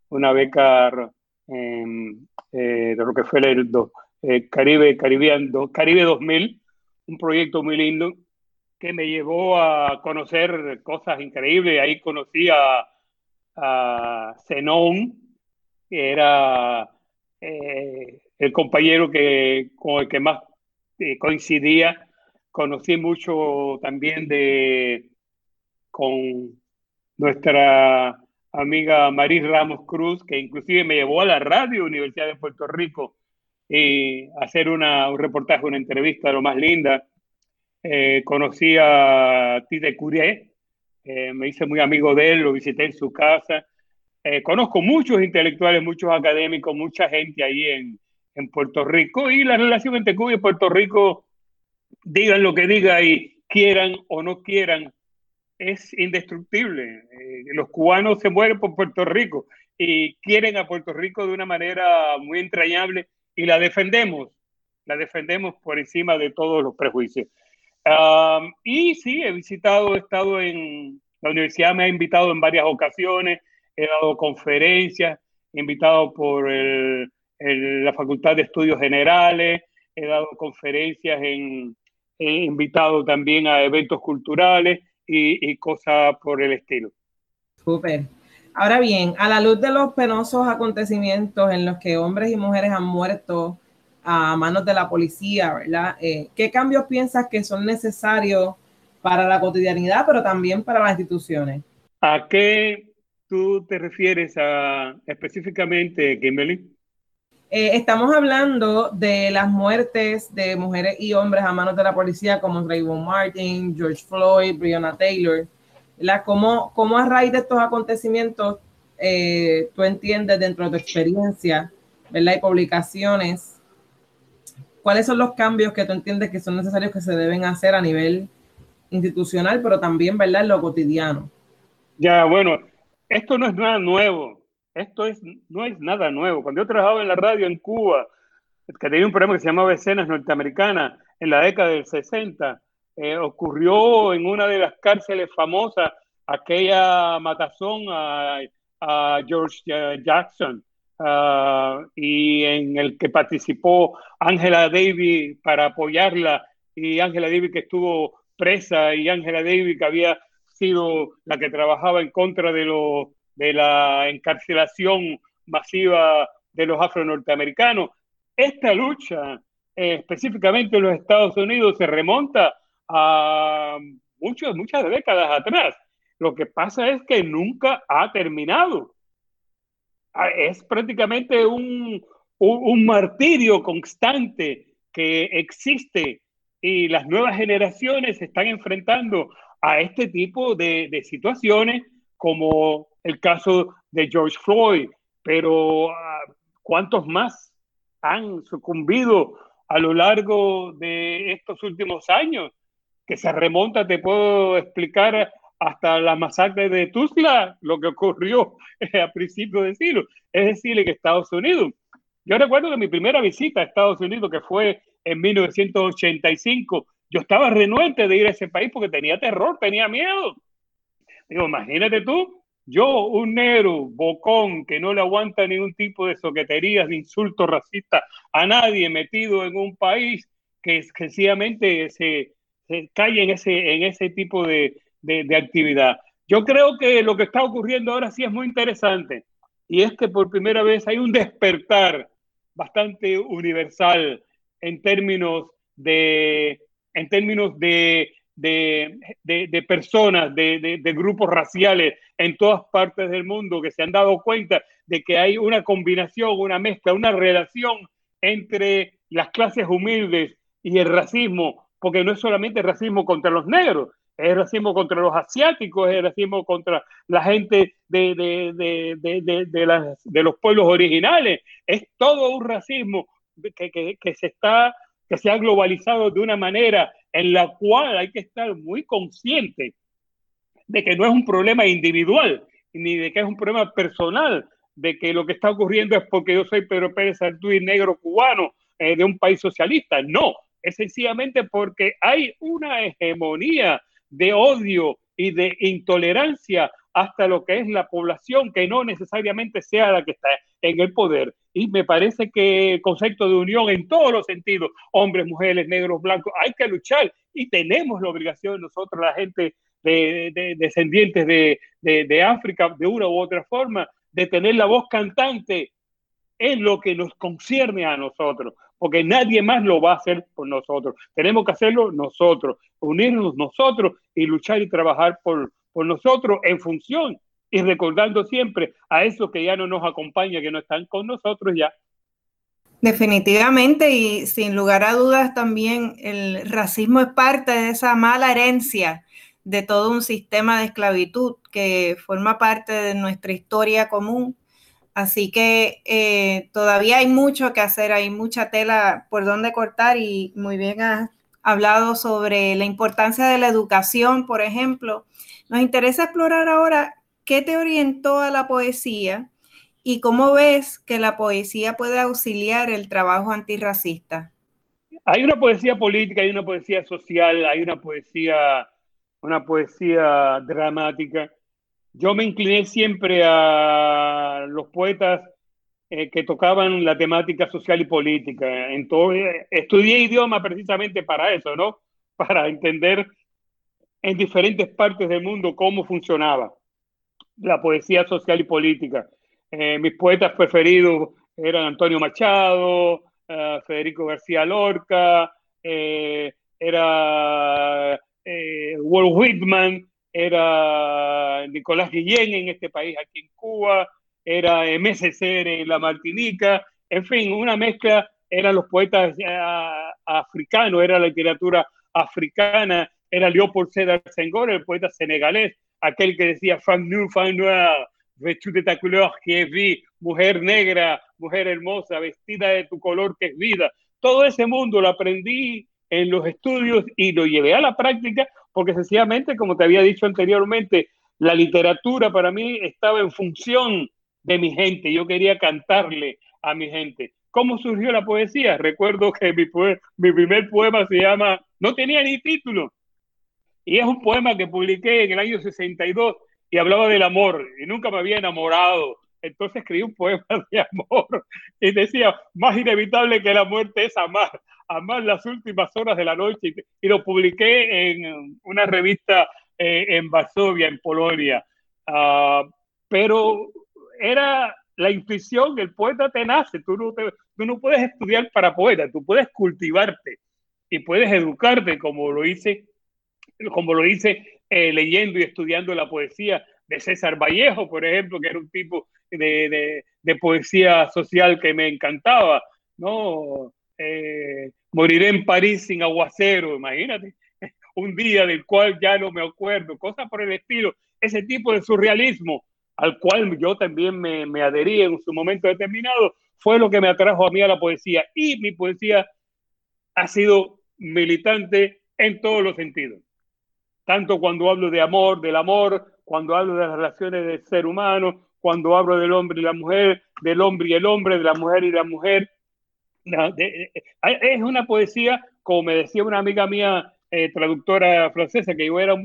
una beca eh, de Rockefeller eh, Caribe, Caribbean, Caribe 2000, un proyecto muy lindo que me llevó a conocer cosas increíbles. Ahí conocí a, a Zenón, que era eh, el compañero que, con el que más eh, coincidía. Conocí mucho también de con nuestra amiga Maris Ramos Cruz, que inclusive me llevó a la radio Universidad de Puerto Rico y hacer una, un reportaje, una entrevista lo más linda. Eh, conocí a Tite Curie, eh, me hice muy amigo de él, lo visité en su casa. Eh, conozco muchos intelectuales, muchos académicos, mucha gente ahí en, en Puerto Rico y la relación entre Cuba y Puerto Rico, digan lo que digan y quieran o no quieran, es indestructible. los cubanos se mueren por Puerto Rico y quieren a Puerto Rico de una manera muy entrañable y la defendemos, la defendemos por encima de todos los prejuicios. Y sí, he visitado, he estado en la universidad, me ha invitado en varias ocasiones, he dado conferencias, he invitado por la Facultad de Estudios Generales, he dado conferencias, en, he invitado también a eventos culturales y, y cosas por el estilo. Súper. Ahora bien, a la luz de los penosos acontecimientos en los que hombres y mujeres han muerto a manos de la policía, ¿verdad? Eh, ¿Qué cambios piensas que son necesarios para la cotidianidad, pero también para las instituciones? ¿A qué tú te refieres a, específicamente, Kimberly? Eh, estamos hablando de las muertes de mujeres y hombres a manos de la policía, como Trayvon Martin, George Floyd, Breonna Taylor. ¿Cómo, ¿Cómo, a raíz de estos acontecimientos eh, tú entiendes dentro de tu experiencia, ¿verdad? Y publicaciones, ¿cuáles son los cambios que tú entiendes que son necesarios que se deben hacer a nivel institucional, pero también, ¿verdad? En lo cotidiano. Ya, bueno, esto no es nada nuevo. Esto es, no es nada nuevo. Cuando yo trabajaba en la radio en Cuba, que tenía un programa que se llamaba Escenas Norteamericanas en la década del 60, eh, ocurrió en una de las cárceles famosas aquella matazón a, George Jackson ah, y en el que participó Angela Davis para apoyarla y Angela Davis que estuvo presa y Angela Davis que había sido la que trabajaba en contra de, lo, de la encarcelación masiva de los afro-norteamericanos. Esta lucha, eh, específicamente en los Estados Unidos, se remonta a muchas, muchas décadas atrás. Lo que pasa es que nunca ha terminado. Es prácticamente un, un, martirio constante que existe y las nuevas generaciones están enfrentando a este tipo de, de situaciones como el caso de George Floyd, pero ah, ¿cuántos más han sucumbido a lo largo de estos últimos años? que se remonta, te puedo explicar hasta la masacre de Tuzla, lo que ocurrió a principios de siglo, es decir, en Estados Unidos. Yo recuerdo que mi primera visita a Estados Unidos, que fue en 1985, yo estaba renuente de ir a ese país porque tenía terror, tenía miedo. Digo, imagínate tú, yo, un negro, bocón, que no le aguanta ningún tipo de soqueterías, ni insultos racistas a nadie, metido en un país que sencillamente se, cae en ese, en ese tipo de, de, actividad. Yo creo que lo que está ocurriendo ahora sí es muy interesante y es que por primera vez hay un despertar bastante universal en términos de, en términos de, de, de personas, de, grupos raciales en todas partes del mundo que se han dado cuenta de que hay una combinación, una mezcla, una relación entre las clases humildes y el racismo porque no es solamente racismo contra los negros, es racismo contra los asiáticos, es racismo contra la gente de, de, los pueblos originales, es todo un racismo que, se está, que se ha globalizado de una manera en la cual hay que estar muy consciente de que no es un problema individual, ni de que es un problema personal, de que lo que está ocurriendo es porque yo soy Pedro Pérez y negro cubano eh, de un país socialista. No, es sencillamente porque hay una hegemonía de odio y de intolerancia hasta lo que es la población que no necesariamente sea la que está en el poder. Y me parece que el concepto de unión en todos los sentidos, hombres, mujeres, negros, blancos, hay que luchar y tenemos la obligación nosotros, la gente de, descendientes de, de África, de una u otra forma, de tener la voz cantante es lo que nos concierne a nosotros, porque nadie más lo va a hacer por nosotros. Tenemos que hacerlo nosotros, unirnos nosotros y luchar y trabajar por, por nosotros en función y recordando siempre a esos que ya no nos acompañan, que no están con nosotros ya. Definitivamente y sin lugar a dudas también el racismo es parte de esa mala herencia de todo un sistema de esclavitud que forma parte de nuestra historia común. Así que eh, todavía hay mucho que hacer, hay mucha tela por donde cortar y muy bien has hablado sobre la importancia de la educación, por ejemplo. Nos interesa explorar ahora qué te orientó a la poesía y cómo ves que la poesía puede auxiliar el trabajo antirracista. Hay una poesía política, hay una poesía social, hay una poesía una poesía dramática. Yo me incliné siempre a los poetas eh, que tocaban la temática social y política. Entonces, estudié idioma precisamente para eso, ¿no? Para entender en diferentes partes del mundo cómo funcionaba la poesía social y política. Eh, mis poetas preferidos eran Antonio Machado, eh, Federico García Lorca, era eh, Walt Whitman, era Nicolás Guillén en este país, aquí en Cuba, era MSC en la Martinica, en fin, una mezcla, eran los poetas eh, africanos, era la literatura africana, era Leopold Sédar Senghor, el poeta senegalés, aquel que decía Femme nu, femme noire, vestue de ta couleur que es vie, mujer negra, mujer hermosa, vestida de tu color que es vida. Todo ese mundo lo aprendí en los estudios y lo llevé a la práctica porque sencillamente, como te había dicho anteriormente, la literatura para mí estaba en función de mi gente, yo quería cantarle a mi gente. ¿Cómo surgió la poesía? Recuerdo que mi, mi primer poema se llama, no tenía ni título, y es un poema que publiqué en el año 62 y hablaba del amor, y nunca me había enamorado. Entonces escribí un poema de amor y decía, más inevitable que la muerte es amar amar las últimas horas de la noche y, lo publiqué en una revista eh, en Varsovia, en Polonia. Ah, pero era la intuición, el poeta te nace, tú no, tú no puedes estudiar para poeta, tú puedes cultivarte y puedes educarte como lo hice, como lo hice eh, leyendo y estudiando la poesía de César Vallejo, por ejemplo, que era un tipo de, de, poesía social que me encantaba, ¿no? Eh, moriré en París sin aguacero, imagínate, un día del cual ya no me acuerdo, cosas por el estilo, ese tipo de surrealismo al cual yo también me, me adherí en su momento determinado, fue lo que me atrajo a mí a la poesía. Y mi poesía ha sido militante en todos los sentidos. Tanto cuando hablo de amor, del amor, cuando hablo de las relaciones del ser humano, cuando hablo del hombre y la mujer, del hombre y el hombre, de la mujer y la mujer, es una poesía, como me decía una amiga mía, eh, traductora francesa, que yo era,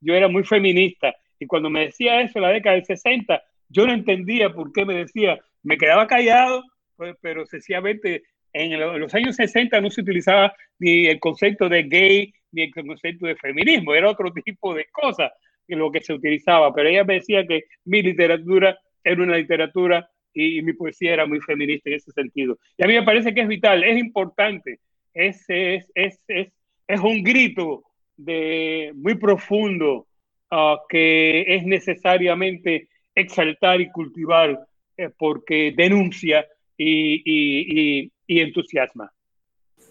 yo era muy feminista. Y cuando me decía eso en la década del 60, yo no entendía por qué me decía, me quedaba callado, pues, pero sencillamente en, los años 60 no se utilizaba ni el concepto de gay ni el concepto de feminismo, era otro tipo de cosas que lo que se utilizaba. Pero ella me decía que mi literatura era una literatura y, mi poesía era muy feminista en ese sentido. Y a mí me parece que es vital, es importante, es, es, es, es, es un grito de, muy profundo uh, que es necesariamente exaltar y cultivar eh, porque denuncia y, y, y, entusiasma.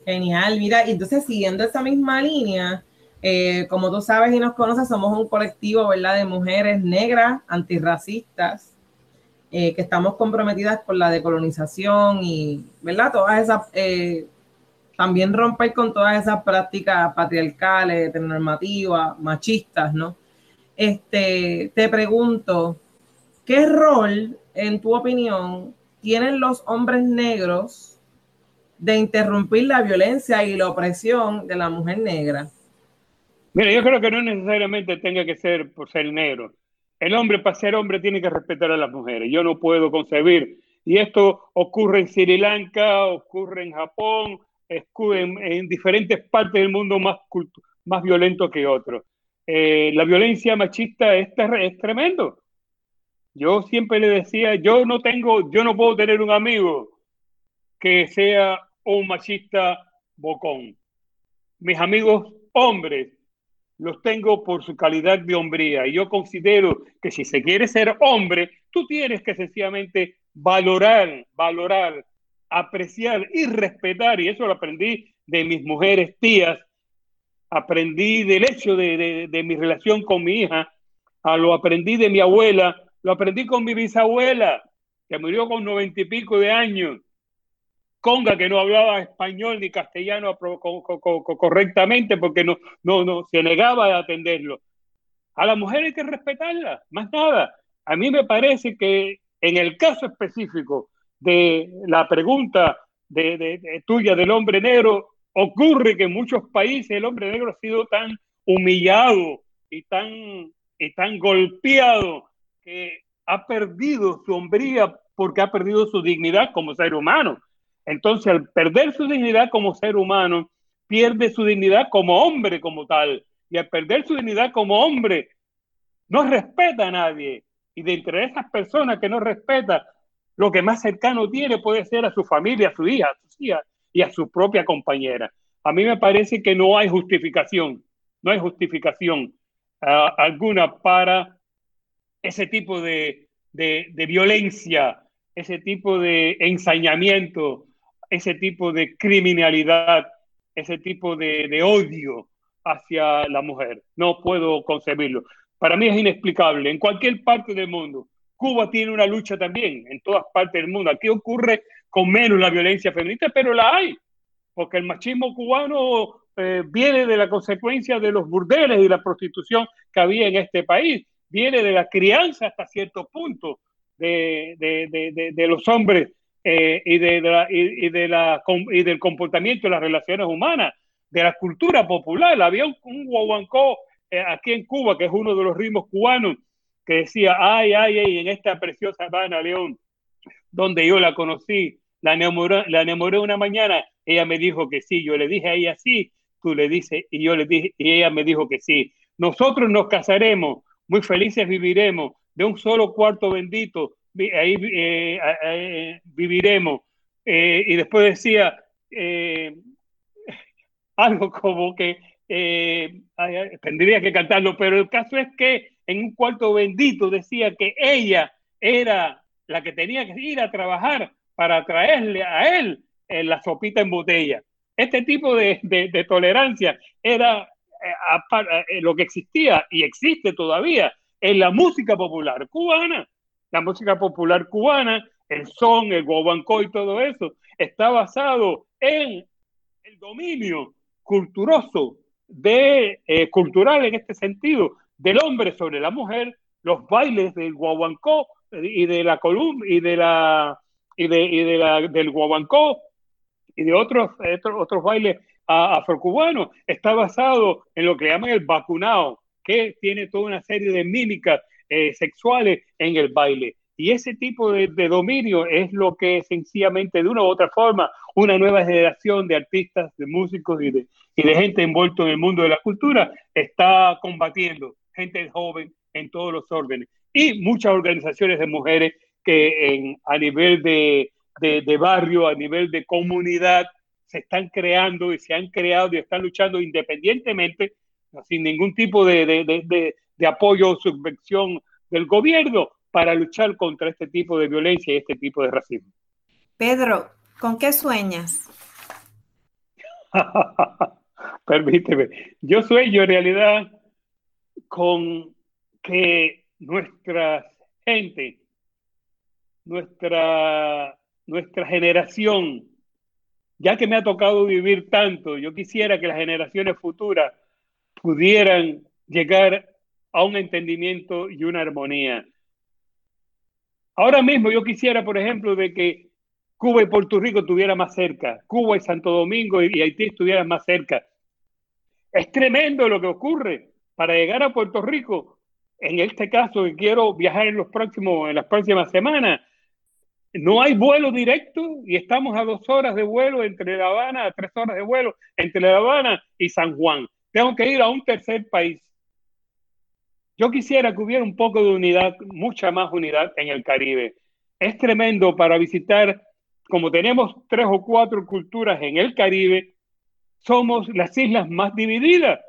Genial, mira, entonces siguiendo esa misma línea, eh, como tú sabes y nos conoces, somos un colectivo, ¿verdad?, de mujeres negras, antirracistas, eh, que estamos comprometidas con la decolonización y, ¿verdad? Todas esas, eh, también romper con todas esas prácticas patriarcales, normativas, machistas, ¿no? Este, te pregunto, ¿qué rol, en tu opinión, tienen los hombres negros de interrumpir la violencia y la opresión de la mujer negra? Mira, yo creo que no necesariamente tenga que ser por ser negro el hombre para ser hombre tiene que respetar a las mujeres. Yo no puedo concebir. Y esto ocurre en Sri Lanka, ocurre en Japón, ocurre en, diferentes partes del mundo más, más violento que otros. Eh, la violencia machista es, es tremendo. Yo siempre le decía, yo no tengo, yo no puedo tener un amigo que sea un machista bocón. Mis amigos hombres los tengo por su calidad de hombría. Y yo considero que si se quiere ser hombre, tú tienes que sencillamente valorar, valorar, apreciar y respetar. Y eso lo aprendí de mis mujeres tías, aprendí del hecho de, de, mi relación con mi hija, a lo aprendí de mi abuela, lo aprendí con mi bisabuela, que murió con noventa y pico de años. Conga que no hablaba español ni castellano correctamente porque no, no, no se negaba a atenderlo. A la mujer hay que respetarla, más nada. A mí me parece que en el caso específico de la pregunta de, tuya del hombre negro, ocurre que en muchos países el hombre negro ha sido tan humillado y tan, y golpeado que ha perdido su hombría porque ha perdido su dignidad como ser humano. Entonces, al perder su dignidad como ser humano, pierde su dignidad como hombre como tal. Y al perder su dignidad como hombre, no respeta a nadie. Y de entre esas personas que no respeta, lo que más cercano tiene puede ser a su familia, a su hija, a sus hijas y a su propia compañera. A mí me parece que no hay justificación, no hay justificación uh, alguna para ese tipo de, de, de violencia, ese tipo de ensañamiento, ese tipo de criminalidad, ese tipo de, odio hacia la mujer. No puedo concebirlo. Para mí es inexplicable. En cualquier parte del mundo, Cuba tiene una lucha también, en todas partes del mundo. Aquí ocurre con menos la violencia feminista, pero la hay, porque el machismo cubano eh, viene de la consecuencia de los burdeles y la prostitución que había en este país, viene de la crianza hasta cierto punto de, de los hombres eh, y, de, la, y, de la, y del comportamiento de las relaciones humanas, de la cultura popular. Había un, un guaguancó eh, aquí en Cuba, que es uno de los ritmos cubanos, que decía, ay, ay, ay, en esta preciosa Habana, León, donde yo la conocí, la enamoré una mañana, ella me dijo que sí, yo le dije a ella sí, tú le dices, y yo le dije, y ella me dijo que sí. Nosotros nos casaremos, muy felices viviremos, de un solo cuarto bendito, ahí eh, eh, viviremos. Eh, y después decía algo como que tendría que cantarlo, pero el caso es que en un cuarto bendito decía que ella era la que tenía que ir a trabajar para traerle a él la sopita en botella. Este tipo de, tolerancia era lo que existía y existe todavía en la música popular cubana la música popular cubana, el son, el guaguancó y todo eso, está basado en el dominio culturoso, eh, cultural en este sentido, del hombre sobre la mujer, los bailes del guaguancó y de la columna y de la y de, y de la, del guaguancó y de otros, otros, otros bailes afrocubanos, está basado en lo que llaman el vacunado, que tiene toda una serie de mímicas eh, sexuales en el baile. Y ese tipo de, dominio es lo que sencillamente, de una u otra forma, una nueva generación de artistas, de músicos y de, y de gente envuelto en el mundo de la cultura está combatiendo, gente joven en todos los órdenes. Y muchas organizaciones de mujeres que en, a nivel de, de, barrio, a nivel de comunidad, se están creando y se han creado y están luchando independientemente, sin ningún tipo de, de apoyo o subvención del gobierno para luchar contra este tipo de violencia y este tipo de racismo. Pedro, ¿con qué sueñas? Permíteme, yo sueño en realidad con que nuestra gente, nuestra, nuestra generación, ya que me ha tocado vivir tanto, yo quisiera que las generaciones futuras pudieran llegar a un entendimiento y una armonía. Ahora mismo yo quisiera, por ejemplo, de que Cuba y Puerto Rico estuvieran más cerca, Cuba y Santo Domingo y Haití estuvieran más cerca. Es tremendo lo que ocurre para llegar a Puerto Rico. En este caso, que quiero viajar en los próximos, en las próximas semanas, no hay vuelo directo y estamos a dos horas de vuelo entre La Habana, a tres horas de vuelo entre La Habana y San Juan. Tengo que ir a un tercer país. Yo quisiera que hubiera un poco de unidad, mucha más unidad en el Caribe. Es tremendo para visitar, como tenemos tres o cuatro culturas en el Caribe, somos las islas más divididas.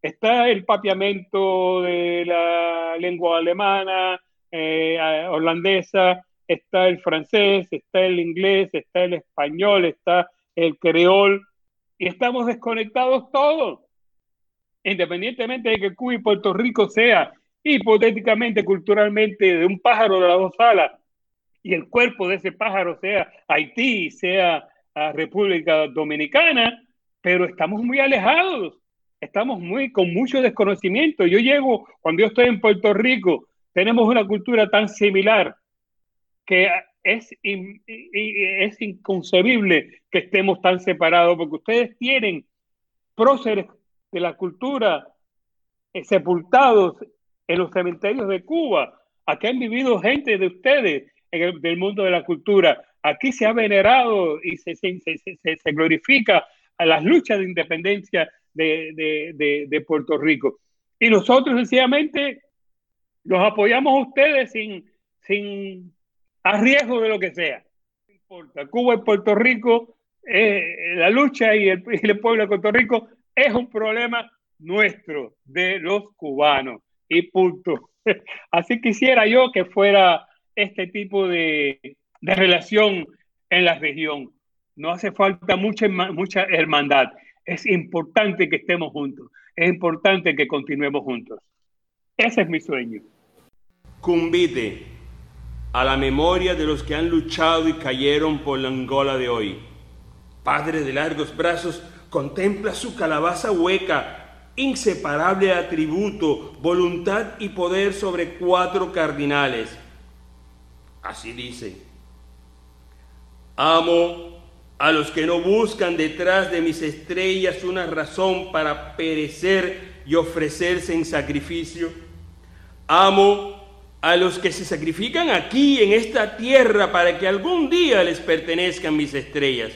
Está el papiamento de la lengua alemana, eh, holandesa, está el francés, está el inglés, está el español, está el creol, y estamos desconectados todos. Independientemente de que Cuba y Puerto Rico sea hipotéticamente, culturalmente, de un pájaro de las dos alas, y el cuerpo de ese pájaro sea Haití, sea República Dominicana, pero estamos muy alejados, estamos muy con mucho desconocimiento. Yo llego, cuando yo estoy en Puerto Rico, tenemos una cultura tan similar que es, es inconcebible que estemos tan separados, porque ustedes tienen próceres de la cultura eh, sepultados en los cementerios de Cuba. Aquí han vivido gente de ustedes en el, del mundo de la cultura. Aquí se ha venerado y se, se, se, se glorifica a las luchas de independencia de, de, de, Puerto Rico. Y nosotros sencillamente los apoyamos a ustedes sin, sin a riesgo de lo que sea. Importa. Cuba y Puerto Rico, eh, la lucha y el, pueblo de Puerto Rico es un problema nuestro, de los cubanos. Y punto. Así quisiera yo que fuera este tipo de, de relación en la región. No hace falta mucha, mucha hermandad. Es importante que estemos juntos. Es importante que continuemos juntos. Ese es mi sueño. Cumbite a la memoria de los que han luchado y cayeron por la Angola de hoy. Padre de largos brazos, contempla su calabaza hueca, inseparable atributo, voluntad y poder sobre cuatro cardinales. Así dice, amo a los que no buscan detrás de mis estrellas una razón para perecer y ofrecerse en sacrificio. Amo a los que se sacrifican aquí en esta tierra para que algún día les pertenezcan mis estrellas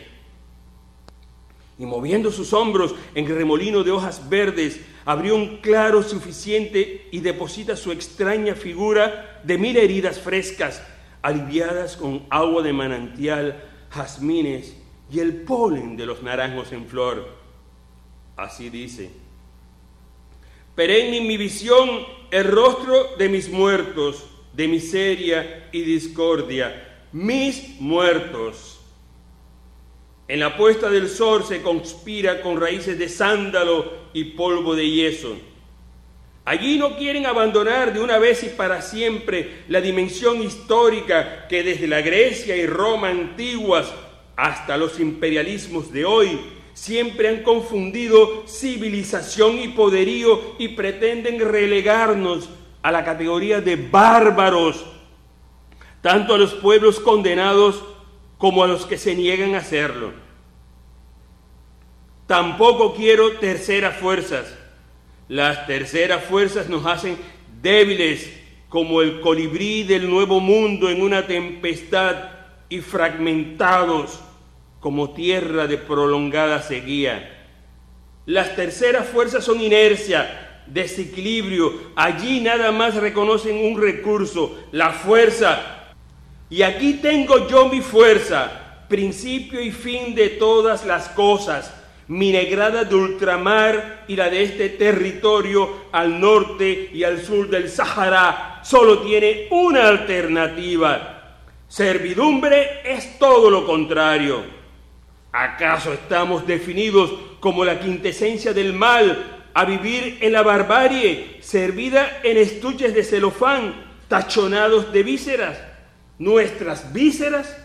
y moviendo sus hombros en remolino de hojas verdes, abrió un claro suficiente y deposita su extraña figura de mil heridas frescas, aliviadas con agua de manantial, jazmines y el polen de los naranjos en flor. Así dice. Perenne en mi visión el rostro de mis muertos, de miseria y discordia, mis muertos en la puesta del sol se conspira con raíces de sándalo y polvo de yeso. Allí no quieren abandonar de una vez y para siempre la dimensión histórica que desde la Grecia y Roma antiguas hasta los imperialismos de hoy siempre han confundido civilización y poderío y pretenden relegarnos a la categoría de bárbaros, tanto a los pueblos condenados como a los que se niegan a hacerlo. Tampoco quiero terceras fuerzas. Las terceras fuerzas nos hacen débiles como el colibrí del nuevo mundo en una tempestad y fragmentados como tierra de prolongada sequía. Las terceras fuerzas son inercia, desequilibrio. Allí nada más reconocen un recurso, la fuerza. Y aquí tengo yo mi fuerza, principio y fin de todas las cosas mi negrada de ultramar y la de este territorio al norte y al sur del Sahara solo tiene una alternativa. Servidumbre es todo lo contrario. ¿Acaso estamos definidos como la quintesencia del mal a vivir en la barbarie, servida en estuches de celofán, tachonados de vísceras? ¿Nuestras vísceras?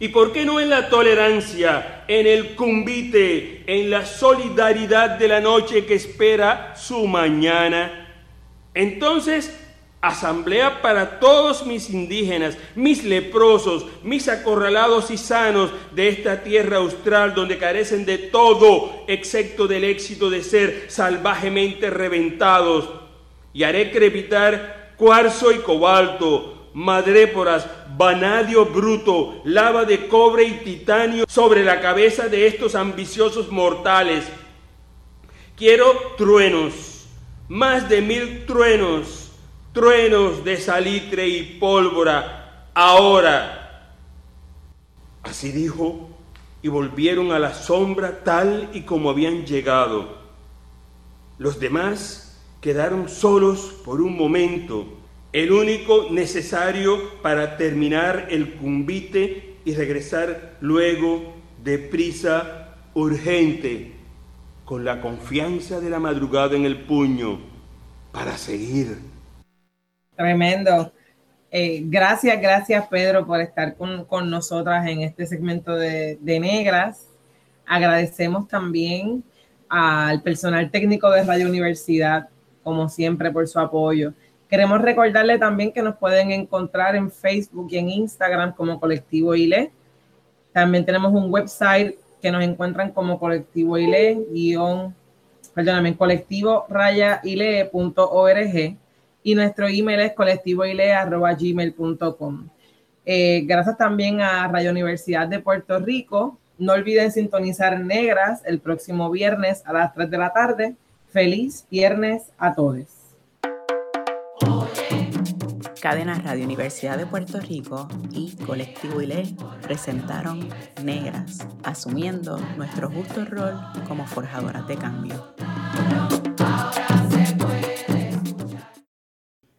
¿Y por qué no en la tolerancia, en el cumbite, en la solidaridad de la noche que espera su mañana? Entonces, asamblea para todos mis indígenas, mis leprosos, mis acorralados y sanos de esta tierra austral donde carecen de todo excepto del éxito de ser salvajemente reventados. Y haré crepitar cuarzo y cobalto, madréporas, vanadio bruto, lava de cobre y titanio sobre la cabeza de estos ambiciosos mortales. Quiero truenos, más de mil truenos, truenos de salitre y pólvora, ahora. Así dijo, y volvieron a la sombra tal y como habían llegado. Los demás quedaron solos por un momento, el único necesario para terminar el cumbite y regresar luego deprisa, urgente, con la confianza de la madrugada en el puño, para seguir. Tremendo. Eh, gracias, gracias Pedro por estar con, nosotras en este segmento de, de, Negras. Agradecemos también al personal técnico de Radio Universidad, como siempre, por su apoyo. Queremos recordarle también que nos pueden encontrar en Facebook y en Instagram como Colectivo ILE. También tenemos un website que nos encuentran como colectivo ILE, guion, perdóname, colectivo raya ile.org y nuestro email es colectivoile.gmail.com. Eh, gracias también a Radio Universidad de Puerto Rico. No olviden sintonizar Negras el próximo viernes a las 3 de la tarde. Feliz viernes a todos. Cadena Radio Universidad de Puerto Rico y Colectivo ILE presentaron Negras, asumiendo nuestro justo rol como forjadoras de cambio.